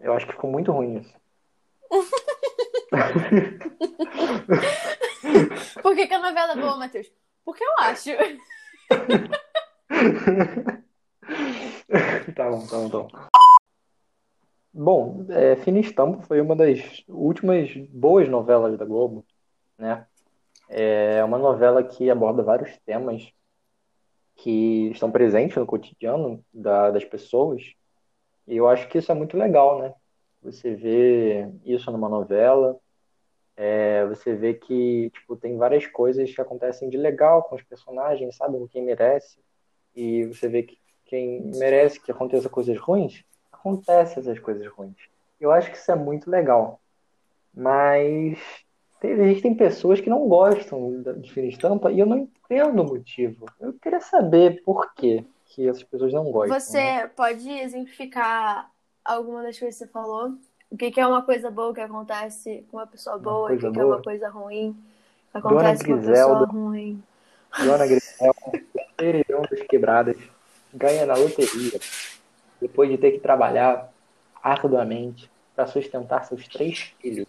Eu acho que ficou muito ruim isso. Por que, que a novela é boa, Matheus? Porque eu acho. tá bom, tá bom, tá bom. Bom, é, Fina Estampa foi uma das últimas boas novelas da Globo, né? É uma novela que aborda vários temas que estão presentes no cotidiano da, das pessoas. E eu acho que isso é muito legal, né? Você vê isso numa novela, é, você vê que tipo, tem várias coisas que acontecem de legal com os personagens, sabe? Com quem merece. E você vê que quem merece que aconteça coisas ruins, acontece essas coisas ruins. Eu acho que isso é muito legal. Mas existem pessoas que não gostam de Fina Estampa e eu não entendo o motivo. Eu queria saber por quê que essas pessoas não gostam. Você né? pode exemplificar alguma das coisas que você falou? O que, que é uma coisa boa que acontece com uma pessoa boa? e o que, que, é uma coisa ruim que acontece com uma pessoa ruim? Dona Griselda, terceiro das quebradas, ganha na loteria depois de ter que trabalhar arduamente para sustentar seus três filhos.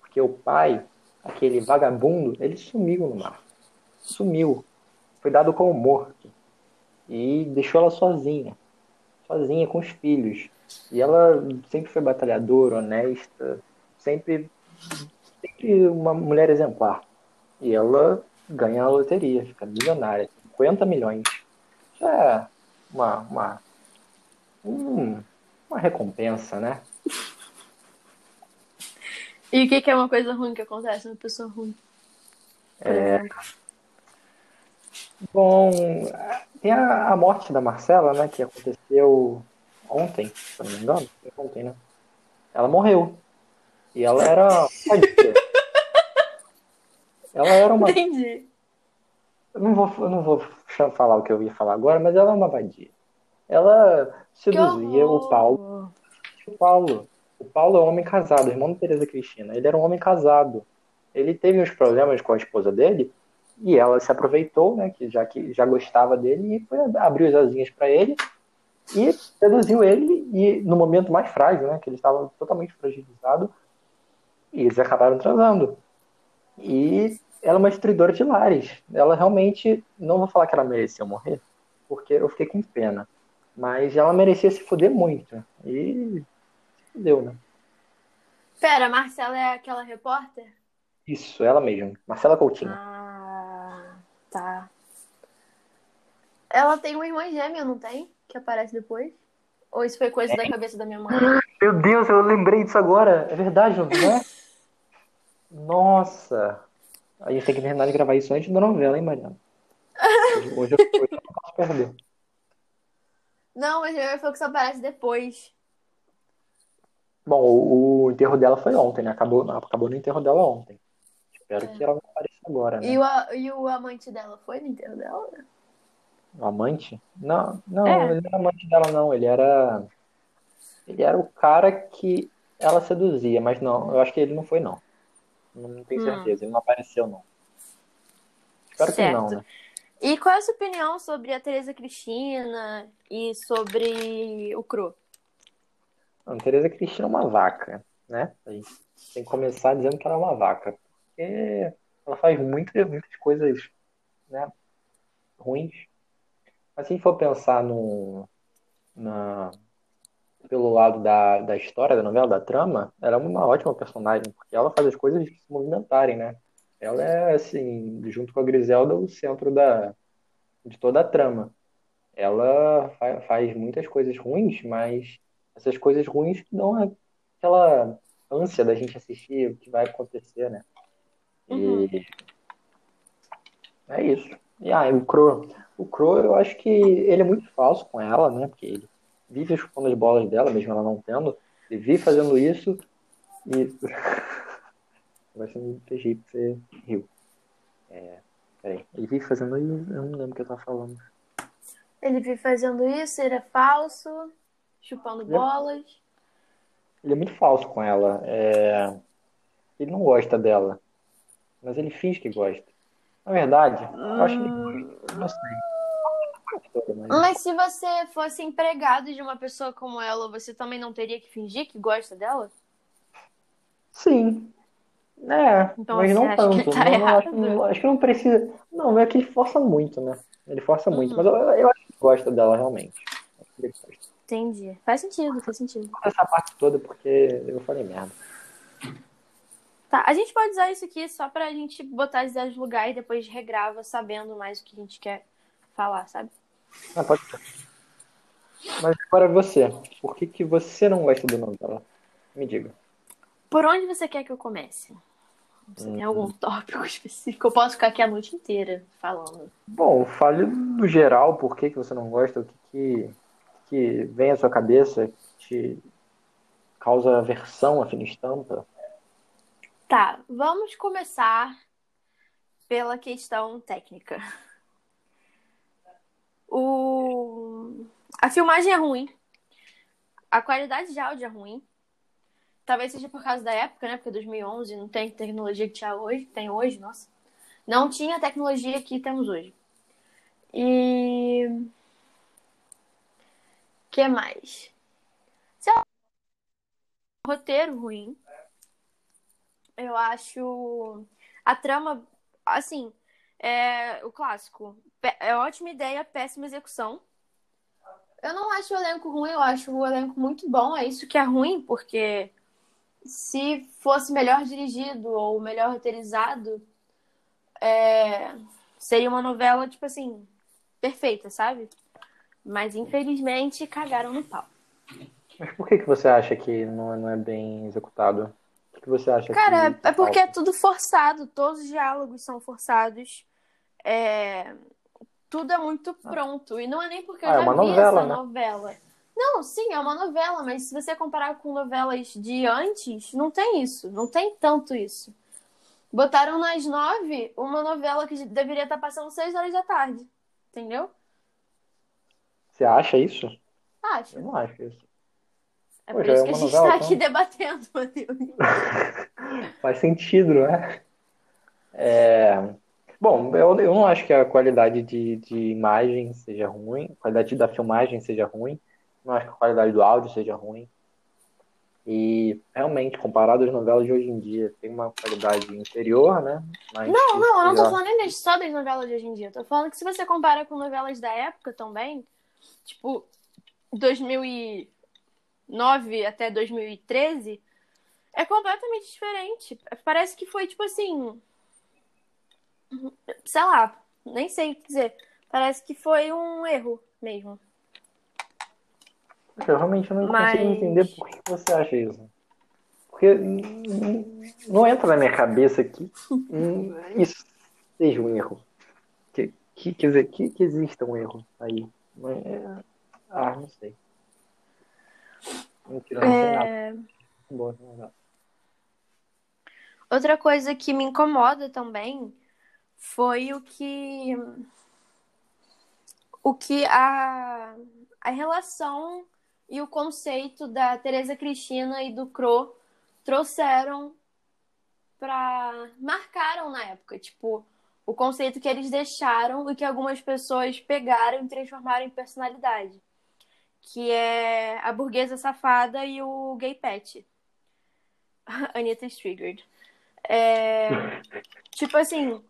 Porque o pai, aquele vagabundo, ele sumiu no mar. Sumiu. Foi dado como morto. E deixou ela sozinha. Sozinha com os filhos. E ela sempre foi batalhadora, honesta, sempre, sempre uma mulher exemplar. E ela ganha a loteria, fica milionária, 50 milhões. Já é uma, uma, um, uma recompensa, né? E o que, que, é uma coisa ruim que acontece uma pessoa ruim? É... Bom, tem a, a morte da Marcela, né, que aconteceu ontem, se não me engano, ontem, né? Ela morreu. E ela era ela era uma. Entendi. Eu não vou, eu não vou falar o que eu ia falar agora, mas ela é uma vadia. Ela seduzia o Paulo. O Paulo. O Paulo é um homem casado, irmão da Tereza Cristina. Ele era um homem casado. Ele teve uns problemas com a esposa dele e ela se aproveitou, né, que já que já gostava dele e foi abriu as asinhas para ele e seduziu ele e no momento mais frágil, né, que ele estava totalmente fragilizado, e eles acabaram transando. E ela é uma destruidora de lares. Ela realmente, não vou falar que ela merecia morrer, porque eu fiquei com pena, mas ela merecia se fuder muito. E se fudeu, né? Pera, Marcela é aquela repórter? Isso, ela mesma. Marcela Coutinho. Ah, tá. Ela tem uma irmã gêmea, não tem? que aparece depois? Ou isso foi coisa é. da cabeça da minha mãe? Meu Deus, eu lembrei disso agora. É verdade, não é? Nossa. A gente tem que terminar de gravar isso antes da novela, hein, Mariana? Hoje, eu, hoje eu não posso perder. Não, mas minha mãe falou que isso aparece depois. Bom, o, o, enterro dela foi ontem, né? Acabou, acabou no enterro dela ontem. Espero é. que ela não apareça agora, né? E o, e o amante dela foi no enterro dela? O amante? Não, não, é. ele não era amante dela, não. Ele era. Ele era o cara que ela seduzia, mas não, eu acho que ele não foi, não. Não tenho hum. certeza, ele não apareceu, não. Espero certo. que não, né? E qual é a sua opinião sobre a Tereza Cristina e sobre o Cro? A Tereza Cristina é uma vaca, né? A gente tem que começar dizendo que ela é uma vaca. Porque ela faz muitas, muitas coisas né, ruins mas se for pensar no, na, pelo lado da, da história da novela, da trama, ela é uma ótima personagem, porque ela faz as coisas se movimentarem, né? Ela é, assim, junto com a Griselda, o centro da, de toda a trama. Ela fa faz muitas coisas ruins, mas essas coisas ruins que dão aquela ânsia da gente assistir o que vai acontecer, né? E uhum. é isso. E ah, o Crow. O Crow, eu acho que ele é muito falso com ela, né? Porque ele vive chupando as bolas dela, mesmo ela não tendo. Ele vive fazendo isso e. Vai ser um PG que você riu. É, peraí. Ele vive fazendo isso. Eu não lembro o que eu tava falando. Ele vive fazendo isso, ele é falso, chupando ele bolas. É... Ele é muito falso com ela. É... Ele não gosta dela. Mas ele finge que gosta. Na verdade, eu acho que. Não sei. mas... mas se você fosse empregado de uma pessoa como ela, você também não teria que fingir que gosta dela? Sim. É, então, mas não tanto. Tá não, acho, não, acho, que não precisa. Não, é que ele força muito, né? Ele força muito. Uhum. Mas eu, eu, acho que gosta dela realmente. Entendi. Faz sentido, faz sentido. Essa parte toda porque eu falei merda. Tá, a gente pode usar isso aqui só pra gente botar as ideias no lugar e depois regrava sabendo mais o que a gente quer falar, sabe? Ah, pode ser. Mas agora você, por que, que você não gosta do nome dela? Me diga. Por onde você quer que eu comece? Você hum. tem algum tópico específico? Eu posso ficar aqui a noite inteira falando. Bom, fale no geral por que, que você não gosta, o que, que, que vem à sua cabeça, que te causa aversão à fina estampa. Tá, vamos começar pela questão técnica. O... A filmagem é ruim. A qualidade de áudio é ruim. Talvez seja por causa da época, né? Porque 2011 não tem tecnologia que tinha hoje, tem hoje, nossa. Não tinha tecnologia que temos hoje. E que mais? Lá. Roteiro ruim. Eu acho a trama assim, é o clássico. É ótima ideia, péssima execução. Eu não acho o elenco ruim, eu acho o elenco muito bom. É isso que é ruim, porque se fosse melhor dirigido ou melhor roteirizado, é, seria uma novela, tipo assim, perfeita, sabe? Mas infelizmente cagaram no pau. Mas por que, que você acha que não, é, não é bem executado? Que você acha Cara, que... é porque é tudo forçado, todos os diálogos são forçados. É... Tudo é muito pronto. E não é nem porque eu ah, é já é vi novela, essa né? novela. Não, sim, é uma novela, mas se você comparar com novelas de antes, não tem isso. Não tem tanto isso. Botaram nas nove uma novela que deveria estar passando seis horas da tarde. Entendeu? Você acha isso? Acho. Eu não acho isso. É Pô, por isso é que a gente está aqui então. debatendo, Matheus. Faz sentido, né? É... Bom, eu, eu não acho que a qualidade de, de imagem seja ruim, a qualidade da filmagem seja ruim. Não acho que a qualidade do áudio seja ruim. E realmente, comparado às novelas de hoje em dia, tem uma qualidade inferior, né? Mas não, não, eu não tô falando nem só das novelas de hoje em dia. Eu tô falando que se você compara com novelas da época também, tipo, 2009 até 2013, é completamente diferente. Parece que foi tipo assim. Sei lá, nem sei o que dizer. Parece que foi um erro mesmo. Eu realmente não Mas... consigo entender por que você acha isso. Porque não entra na minha cabeça que isso seja um erro. Que, que, quer dizer, que, que exista um erro aí. Mas, é... Ah, não sei. Mentira, não é... Boa, Outra coisa que me incomoda também foi o que o que a, a relação e o conceito da Teresa Cristina e do Cro trouxeram para marcaram na época, tipo, o conceito que eles deixaram e que algumas pessoas pegaram e transformaram em personalidade, que é a burguesa safada e o gay pet. Anitta Triggered. É... tipo assim,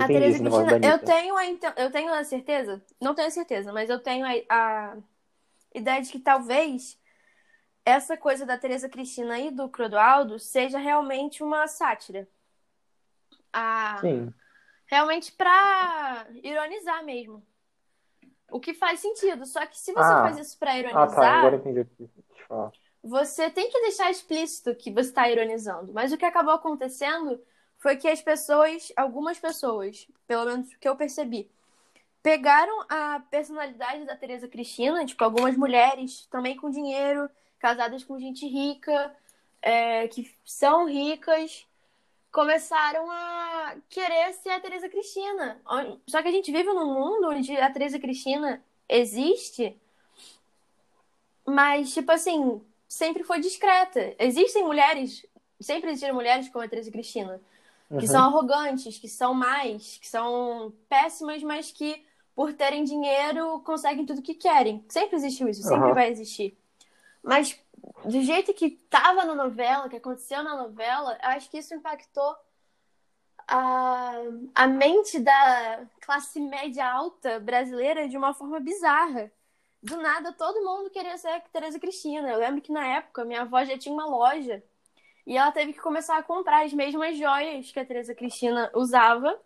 a Teresa Cristina, eu tenho a eu tenho a certeza, não tenho a certeza, mas eu tenho a, a ideia de que talvez essa coisa da Teresa Cristina e do Clodoaldo seja realmente uma sátira. A... Sim. Realmente para ironizar mesmo. O que faz sentido. Só que se você ah. faz isso para ironizar. Ah, tá. Agora entendi o que você tem que deixar explícito que você está ironizando. Mas o que acabou acontecendo foi que as pessoas, algumas pessoas, pelo menos o que eu percebi, pegaram a personalidade da Teresa Cristina, tipo, algumas mulheres também com dinheiro, casadas com gente rica, é, que são ricas, começaram a querer ser a Teresa Cristina. Só que a gente vive num mundo onde a Teresa Cristina existe, mas, tipo assim, sempre foi discreta. Existem mulheres, sempre existiram mulheres como a Teresa Cristina, que uhum. são arrogantes, que são mais, que são péssimas, mas que por terem dinheiro, conseguem tudo que querem. Sempre existiu isso, sempre Aham. vai existir. Mas do jeito que tava na novela, que aconteceu na novela, eu acho que isso impactou a, a mente da classe média alta brasileira de uma forma bizarra. Do nada, todo mundo queria ser a Tereza Cristina. Eu lembro que na época minha avó já tinha uma loja e ela teve que começar a comprar as mesmas joias que a Tereza Cristina usava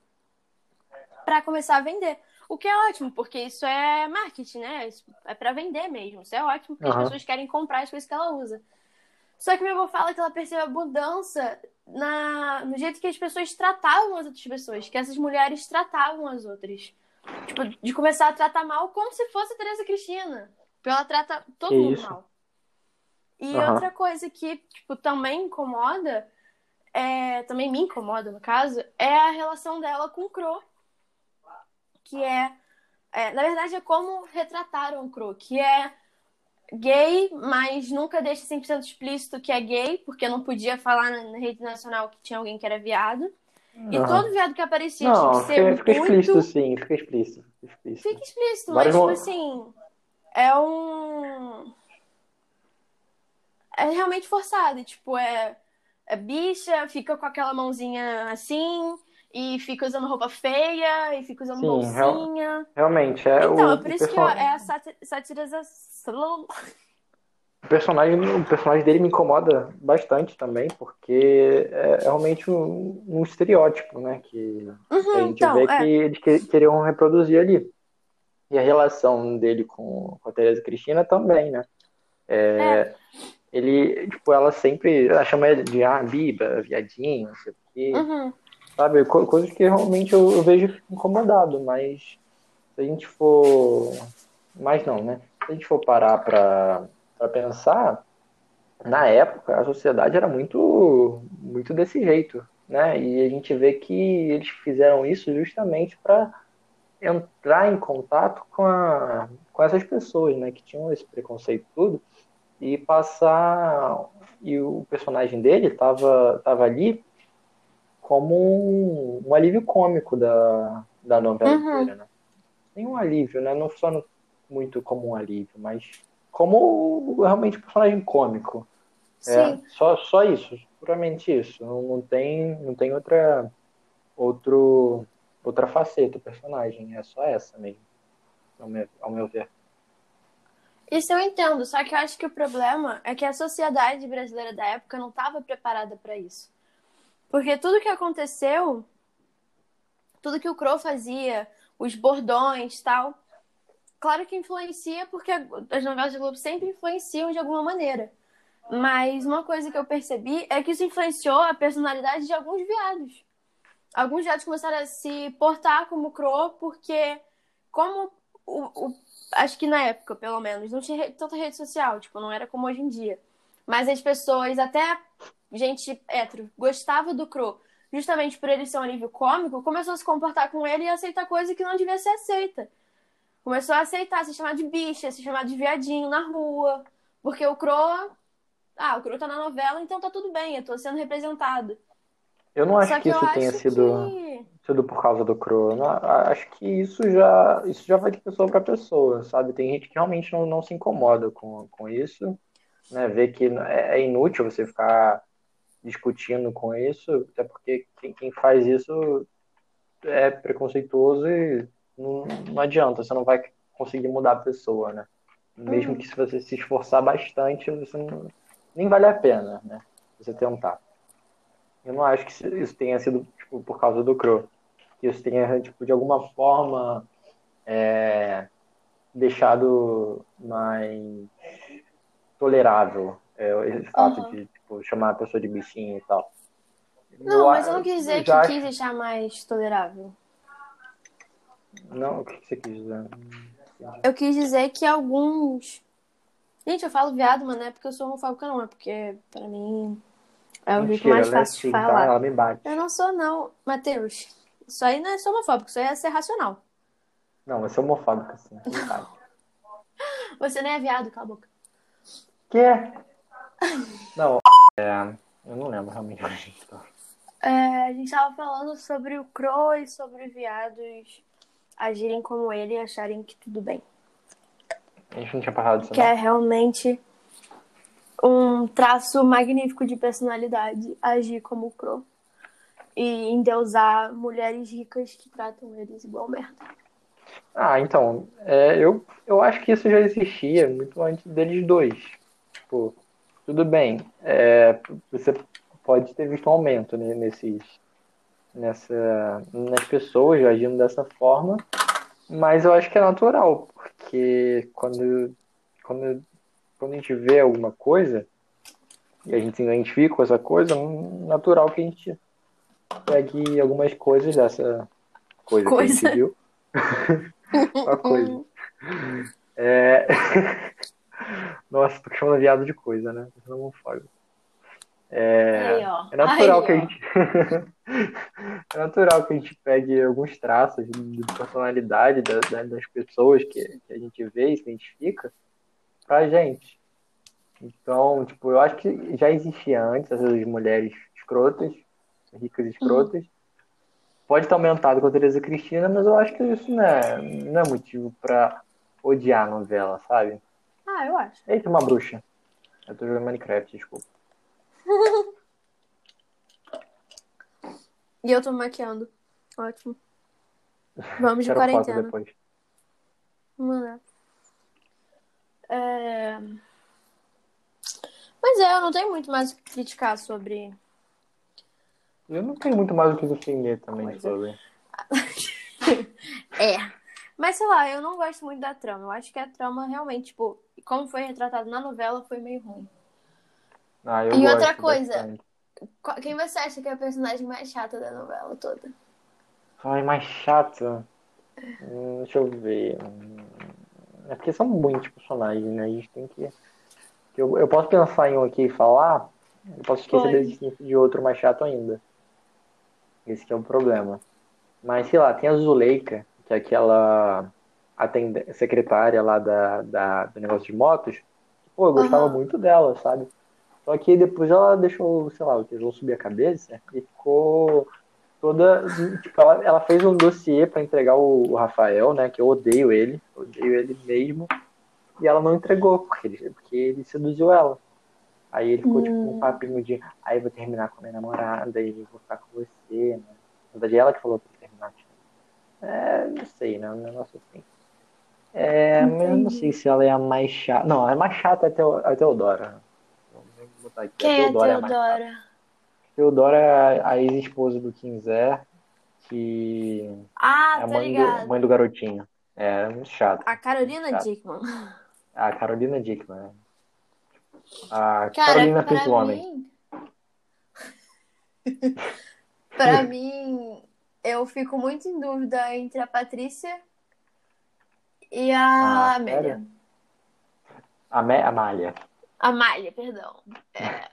para começar a vender. O que é ótimo, porque isso é marketing, né? Isso é para vender mesmo. Isso é ótimo, porque Aham. as pessoas querem comprar as coisas que ela usa. Só que minha avó fala que ela percebeu a mudança na, no jeito que as pessoas tratavam as outras pessoas, que essas mulheres tratavam as outras. Tipo, de começar a tratar mal como se fosse a Tereza Cristina. Porque ela trata todo Que mundo isso? mal. E Aham. outra coisa que, tipo, também incomoda, é, também me incomoda, no caso, é a relação dela com o Cro. Que é, é, na verdade, é como retrataram o Cro, que é gay, mas nunca deixa 100% explícito que é gay, porque não podia falar na, rede nacional que tinha alguém que era viado. E todo viado que aparecia Não, tinha que ser fica, fica muito... explícito sim, fica explícito. Fica explícito. Fica explícito, Vários mas, mo- tipo assim, é um... É realmente forçado, tipo, é, é bicha, fica com aquela mãozinha assim, e fica usando roupa feia, e fica usando Sim, real- bolsinha. Realmente, é Então, o, é por isso que é a sati- satirização... o personagem, o personagem dele me incomoda bastante também, porque é realmente um, um estereótipo, né? Que a gente então, vê é. que eles que- queriam reproduzir ali. E a relação dele com, com a Tereza Cristina também, né? É, Ele, tipo, ela sempre ela chama ele de ah, biba, viadinho, não sei o quê. Uhum. Sabe, co- coisas que realmente eu, eu vejo incomodado, mas se a gente for. Mas não, né? Se a gente for parar pra pensar, na época a sociedade era muito, muito desse jeito, né? E a gente vê que eles fizeram isso justamente para entrar em contato com, a, com essas pessoas, né? Que tinham esse preconceito tudo e passar. E o personagem dele tava, tava ali como um, um alívio cômico da, da novela Uhum. inteira, né? Nem um alívio, né? Não só no- muito como um alívio, mas como realmente um personagem cômico. É, Sim. só, só isso, puramente isso. Não, não tem, não tem outra, outro, outra faceta do personagem. É só essa mesmo, ao meu, ao meu ver. Isso eu entendo, só que eu acho que o problema é que a sociedade brasileira da época não estava preparada para isso. Porque tudo que aconteceu, tudo que o Crow fazia, os bordões tal, claro que influencia, porque as novelas da Globo sempre influenciam de alguma maneira. Mas uma coisa que eu percebi é que isso influenciou a personalidade de alguns viados. Alguns viados começaram a se portar como Crow, porque como o, o acho que na época, pelo menos, não tinha tanta rede social, tipo, não era como hoje em dia. Mas as pessoas, até gente hétero, gostava do Crow, justamente por ele ser um alívio cômico, começou a se comportar com ele e aceitar coisa que não devia ser aceita. Começou a aceitar, se chamar de bicha, se chamar de viadinho na rua, porque o Crow, ah, o Crow tá na novela, então tá tudo bem, eu tô sendo representado. Eu não acho Só que que eu isso tenha acho sido, que... sido por causa do não- acho que isso já, isso já vai de pessoa para pessoa, sabe? Tem gente que realmente não, não se incomoda com, com isso, né? Vê que é, é inútil você ficar discutindo com isso, até porque quem, faz isso é preconceituoso e não, não adianta, você não vai conseguir mudar a pessoa, né? Mesmo Uhum. que se você se esforçar bastante, você não, nem vale a pena, né? Você tentar. Eu não acho que isso- isso tenha sido tipo, por causa do Crow. Que isso tenha, tipo, de alguma forma é, deixado mais tolerável é, esse fato Aham. de tipo, chamar a pessoa de bichinho e tal. Não, mas a- eu não quis dizer que acho- quis deixar mais tolerável. Não, o que você quis dizer? Eu quis dizer que alguns. Gente, eu falo viado, mas não é porque eu sou homofóbica, não. É porque, pra mim, é o jeito mais ela é fácil assim, de tá? falar. Ela me bate. Eu não sou, não, Matheus. Isso aí não é ser homofóbico, isso aí é ser racional. Não, você é homofóbica, sim. Você nem é viado, cala a boca. Que? Não, é, eu não lembro realmente onde a gente tá. É, a gente tava falando sobre o Crow e sobre viados agirem como ele e acharem que tudo bem. A gente não tinha parado disso, Que não. é realmente um traço magnífico de personalidade agir como o Crow. E endeusar mulheres ricas que tratam eles igual merda. Ah, então, é, eu, eu acho que isso já existia muito antes deles dois. Tipo, tudo bem, é, você pode ter visto um aumento né, nesses, nessa, nas pessoas agindo dessa forma, mas eu acho que é natural, porque quando, quando, quando a gente vê alguma coisa e a gente se identifica com essa coisa, é natural que a gente pegue algumas coisas dessa coisa, que a Coisa. gente viu. Uma coisa. É... Nossa, tô chamando viado de coisa, né? Tô sendo homofóbico. É... Aí, é natural Aí, que a gente. é natural que a gente pegue alguns traços de personalidade da- da- das pessoas que, que a gente vê e se identifica pra gente. Então, tipo, eu acho que já existia antes essas mulheres escrotas, ricas escrotas. Pode ter aumentado com a Teresa Cristina, mas eu acho que isso não é, não é motivo pra odiar a novela, sabe? Ah, eu acho. Eita, uma bruxa. Eu tô jogando Minecraft, desculpa. E eu tô maquiando. Ótimo. Vamos de Quero foto quarentena. depois. Vamos lá. É... Mas é, eu não tenho muito mais o que criticar sobre. Eu não tenho muito mais o que defender também é. sobre. É. Mas sei lá, eu não gosto muito da trama. Eu acho que a trama realmente, tipo, como foi retratado na novela, foi meio ruim. Ah, eu E outra coisa. bastante. Quem você acha que é a personagem mais chata da novela toda? Ai, mais chato. Hum, deixa eu ver. Hum, É porque são muitos personagens, né? A gente tem que. Eu, eu posso pensar em um aqui e falar, eu posso esquecer da existência de outro mais chato ainda. Esse que é o problema. Mas, sei lá, tem a Zuleika, que é aquela atende- secretária lá da, da, do negócio de motos. Pô, eu gostava Aham. muito dela, sabe? Só que depois ela deixou, sei lá, o tesão subir a cabeça e ficou toda. Tipo, ela, ela fez um dossiê pra entregar o, o Rafael, né? Que eu odeio ele, odeio ele mesmo. E ela não entregou, porque ele, porque ele seduziu ela. Aí ele ficou tipo um papinho de, aí eu vou terminar com a minha namorada e vou ficar com você, né? Na verdade, ela que falou pra. É, não sei, né? Um negócio assim. É, mas eu não sei se ela é a mais chata. Não, a mais chata é a Teo- a Teodora. Vou botar aqui. Quem é a Teodora é a Teodora? Teodora é a ex-esposa do Kinzer, que Ah, é a tá mãe do, mãe do garotinho. É, muito chato. A Carolina Chato. Dickman. A Carolina Dickman. né? A Cara, Carolina o homem. mim. pra mim, eu fico muito em dúvida entre a Patrícia e a Ah, Amélia. A Me- Amália. Amália, perdão. É.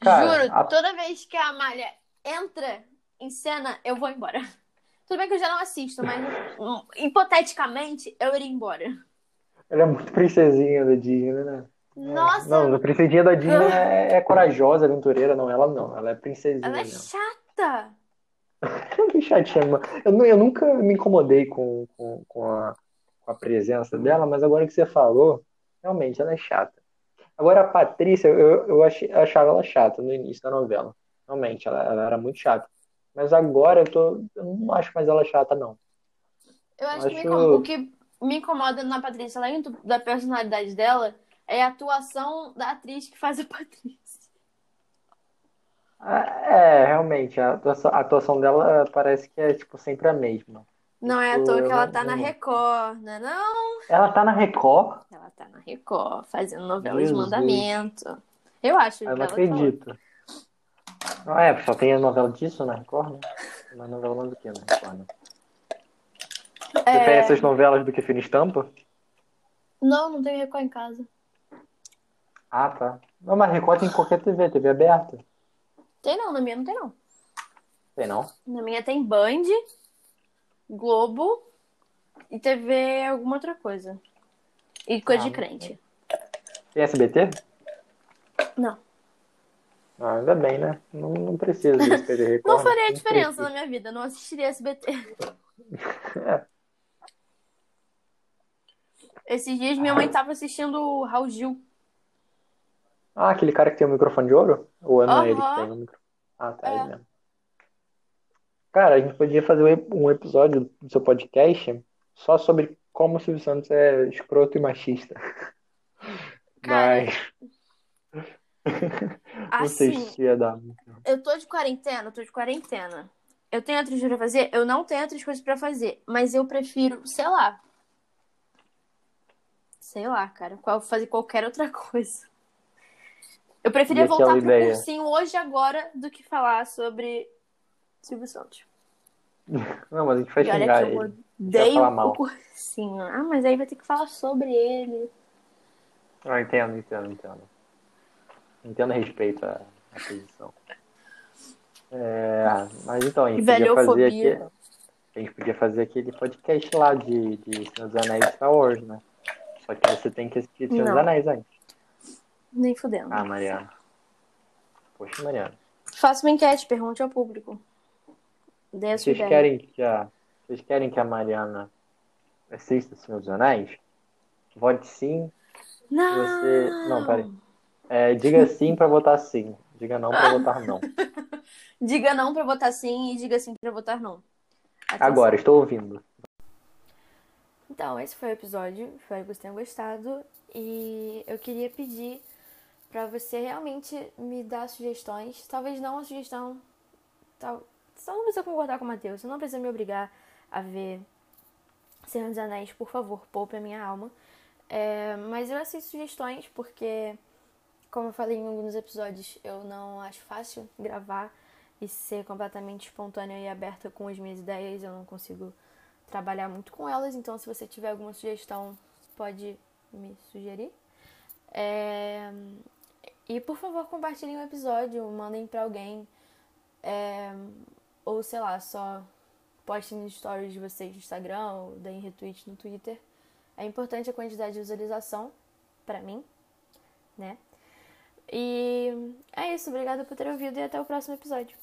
Cara, Juro, a- toda vez que a Amália entra em cena, eu vou embora. Tudo bem que eu já não assisto, mas hum, hipoteticamente eu iria embora. Ela é muito princesinha da Disney, né? Nossa, Não, a princesinha da Disney é, é corajosa, aventureira, não. Ela não, ela é princesinha ela é mesmo. chata. Que chatinha, mano. Eu, eu nunca me incomodei com, com, com, a, com a presença dela, mas agora que você falou, realmente ela é chata. Agora a Patrícia, eu, eu achei- achava ela chata no início da novela. Realmente, ela, ela era muito chata. Mas agora eu, tô, eu não acho mais ela chata, não. Eu acho, que me Acho- incom- o que me incomoda na Patrícia, além do- da personalidade dela, é a atuação da atriz que faz a Patrícia. Ah, É, realmente, a atuação, a atuação dela parece que é tipo sempre a mesma. Não é à Isso toa que ela não- tá na não- Record, né? Não, Ela tá na Record? ela tá na Record, fazendo novela de mandamento. Eu acho Eu não ela falou. acredito. Não é, só tem a novela disso na Record, né? Uma novela do que na Record, né? Prefere essas novelas do que Fina Estampa? Não, não tem Record em casa. Ah, tá. Não, mas Record tem em qualquer TV, TV aberta. Tem não, na minha não tem não. Tem não? Na minha tem Band, Globo e TV alguma outra coisa. E coisa Ah, de crente. Tem SBT? Não. Ah, ainda bem, né? Não, não precisa de TV Record. Não né? faria diferença na minha vida, não assistiria SBT. É. Esses dias minha mãe tava assistindo o Raul Gil. Ah, aquele cara que tem o microfone de ouro? Ou não é ele que tem o microfone? Ah, tá, É. ele mesmo. Cara, a gente podia fazer um ep- um episódio do seu podcast só sobre como o Silvio Santos é escroto e machista. Cara, Mas não sei Assim, se ia dar. eu tô de quarentena, eu tô de quarentena. Eu tenho outras coisas pra fazer? Eu não tenho outras coisas pra fazer, mas eu prefiro, sei lá. Sei lá, cara, fazer qualquer outra coisa. Eu preferia voltar pro ideia? cursinho hoje agora do que falar sobre Silvio Santos. Não, mas a gente vai E olha xingar que eu ele. odeio mal. o cursinho. Ah, mas aí vai ter que falar sobre ele. Ah, entendo, entendo, entendo. Entendo a respeito à, à posição. É, mas então, a gente podia fazer aqui. A gente podia fazer aquele podcast lá de, de Senhor dos Anéis Star Wars, né? Só que você tem que assistir Senhor dos. Anéis antes. Nem fudendo. Ah, Mariana. Poxa, Mariana. Faça uma enquete, pergunte ao público. Dê a sua Vocês ideia. querem que a, vocês querem que a Mariana assista Senhor dos Anéis? Vote sim. Não! Você. Não, peraí. É, diga sim pra votar sim. Diga não pra votar não. Diga não pra votar sim e diga sim pra votar não. Atenção. Agora, estou ouvindo. Então, esse foi o episódio. Espero que vocês tenham gostado. E eu queria pedir pra você realmente me dar sugestões. Talvez não uma sugestão. Tal... Você não precisa concordar com o Matheus. Você não precisa me obrigar a ver Senhor dos Anéis. Por favor, poupe a minha alma. É, mas eu aceito sugestões porque, como eu falei em alguns episódios, eu não acho fácil gravar e ser completamente espontânea e aberta com as minhas ideias. Eu não consigo trabalhar muito com elas, então se você tiver alguma sugestão, pode me sugerir. É, E por favor, compartilhem o episódio, mandem pra alguém. É, Ou sei lá, só postem nos stories de vocês no Instagram ou deem retweet no Twitter. É importante a quantidade de visualização pra mim, né? E é isso, obrigada por ter ouvido e até o próximo episódio.